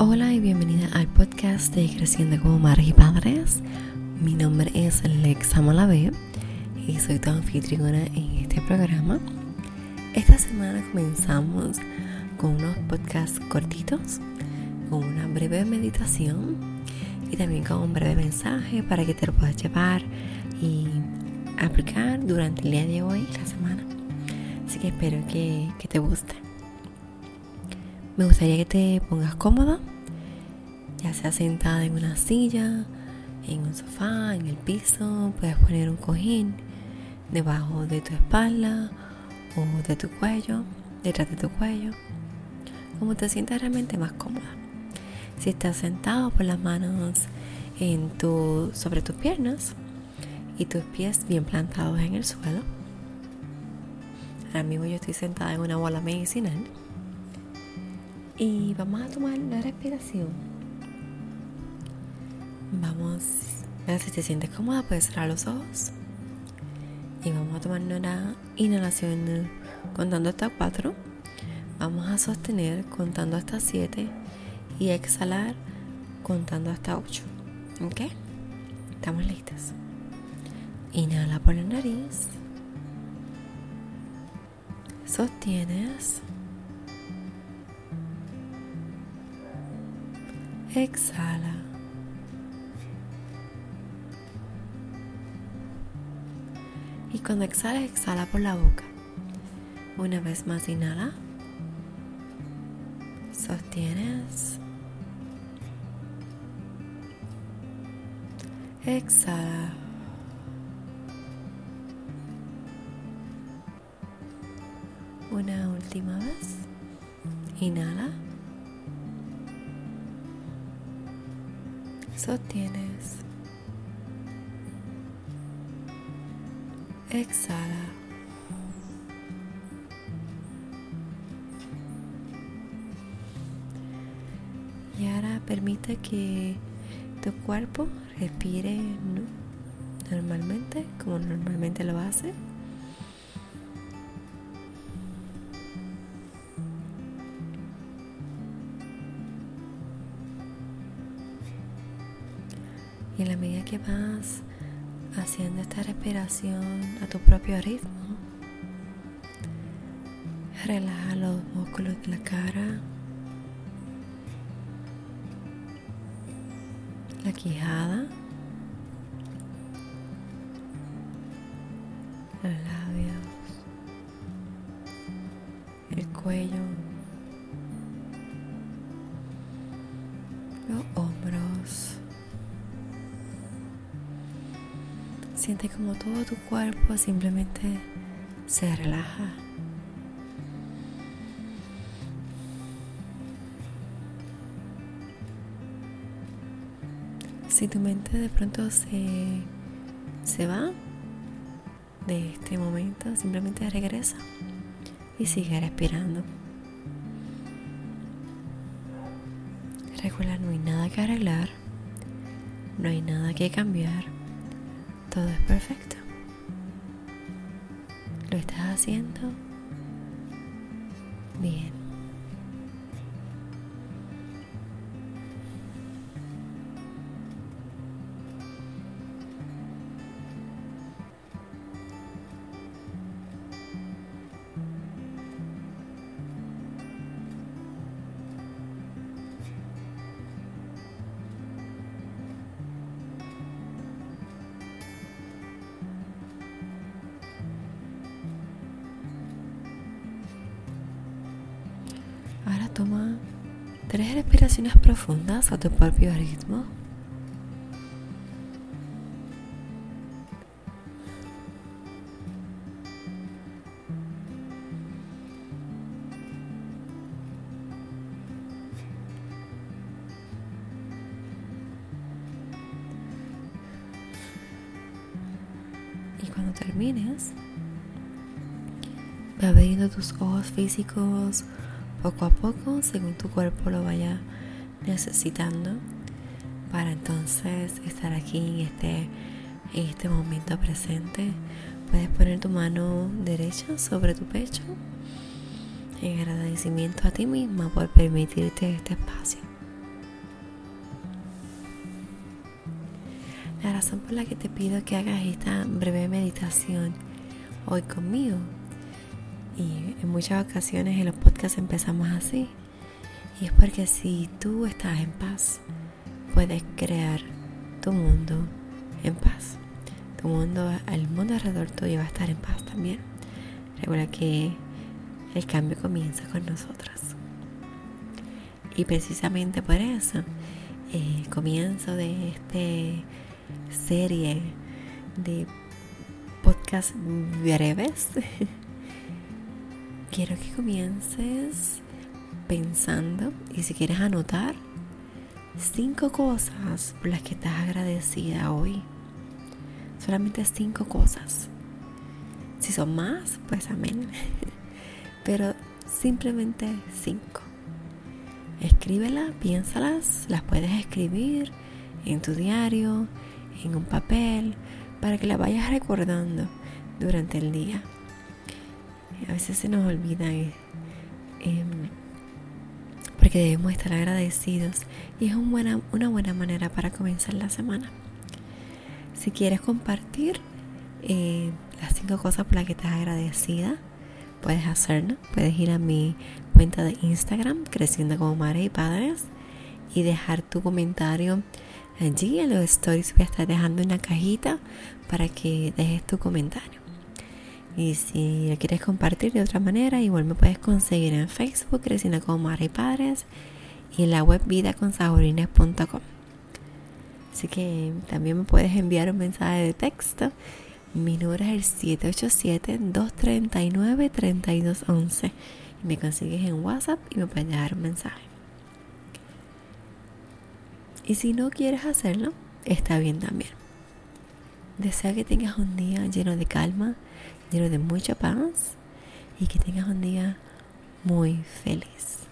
Hola y bienvenida al podcast de Creciendo como Madres y Padres. Mi nombre es Lexa Malavé y soy tu anfitriona en este programa. Esta semana comenzamos con unos podcasts cortitos, con una breve meditación y también con un breve mensaje para que te lo puedas llevar y aplicar durante el día de hoy la semana. Así que espero que, que te guste. Me gustaría que te pongas cómoda, ya sea sentada en una silla, en un sofá, en el piso, puedes poner un cojín debajo de tu espalda o de tu cuello, detrás de tu cuello, como te sientas realmente más cómoda. Si estás sentado, por las manos en tu, sobre tus piernas y tus pies bien plantados en el suelo. Ahora mismo yo estoy sentada en una bola medicinal y vamos a tomar la respiración. Vamos, si te sientes cómoda, puedes cerrar los ojos. Y vamos a tomar una inhalación contando hasta 4. Vamos a sostener contando hasta 7 y exhalar contando hasta 8. ¿Ok? Estamos listas. Inhala por la nariz. Sostienes. Exhala. Y cuando exhala, exhala por la boca. Una vez más, inhala. Sostienes. Exhala. Una última vez. Inhala. Sostienes. Exhala. Y ahora permite que tu cuerpo respire normalmente, como normalmente lo hace. Y en la medida que vas haciendo esta respiración a tu propio ritmo, relaja los músculos de la cara, la quijada, los labios, el cuello, Siente como todo tu cuerpo simplemente se relaja. Si tu mente de pronto se, se va de este momento, simplemente regresa y sigue respirando. Recuerda, no hay nada que arreglar, no hay nada que cambiar, todo es perfecto. Lo estás haciendo bien. Toma tres respiraciones profundas a tu propio ritmo. Y cuando termines, va abriendo tus ojos físicos poco a poco según tu cuerpo lo vaya necesitando para entonces estar aquí en este, este momento presente. Puedes poner tu mano derecha sobre tu pecho en agradecimiento a ti misma por permitirte este espacio. La razón por la que te pido que hagas esta breve meditación hoy conmigo y en muchas ocasiones en los podcasts empezamos así, y es porque si tú estás en paz, puedes crear tu mundo en paz. Tu mundo, el mundo alrededor tuyo va a estar en paz también. Recuerda que el cambio comienza con nosotras. Y precisamente por eso, el comienzo de esta serie de podcast breves, quiero que comiences pensando y si quieres anotar cinco cosas por las que estás agradecida hoy. Solamente cinco cosas. Si son más, pues amén. Pero simplemente cinco. Escríbelas, piénsalas, las puedes escribir en tu diario, en un papel, para que las vayas recordando durante el día. A veces se nos olvida em, porque debemos estar agradecidos y es una buena manera para comenzar la semana. Si quieres compartir eh, las cinco cosas por las que estás agradecida, puedes hacerlo. Puedes ir a mi cuenta de Instagram, Creciendo como Madres y Padres, y dejar tu comentario allí en los stories. Voy a estar dejando una cajita para que dejes tu comentario. Y si lo quieres compartir de otra manera, igual me puedes conseguir en Facebook, Creciendo como Madres y Padres, y en la web vidaconsahorines.com. Así que también me puedes enviar un mensaje de texto mi número es el 787-239-3211. Y me consigues en WhatsApp y me puedes dejar un mensaje. Y si no quieres hacerlo, está bien también. Deseo que tengas un día lleno de calma, lleno de mucha paz y que tengas un día muy feliz.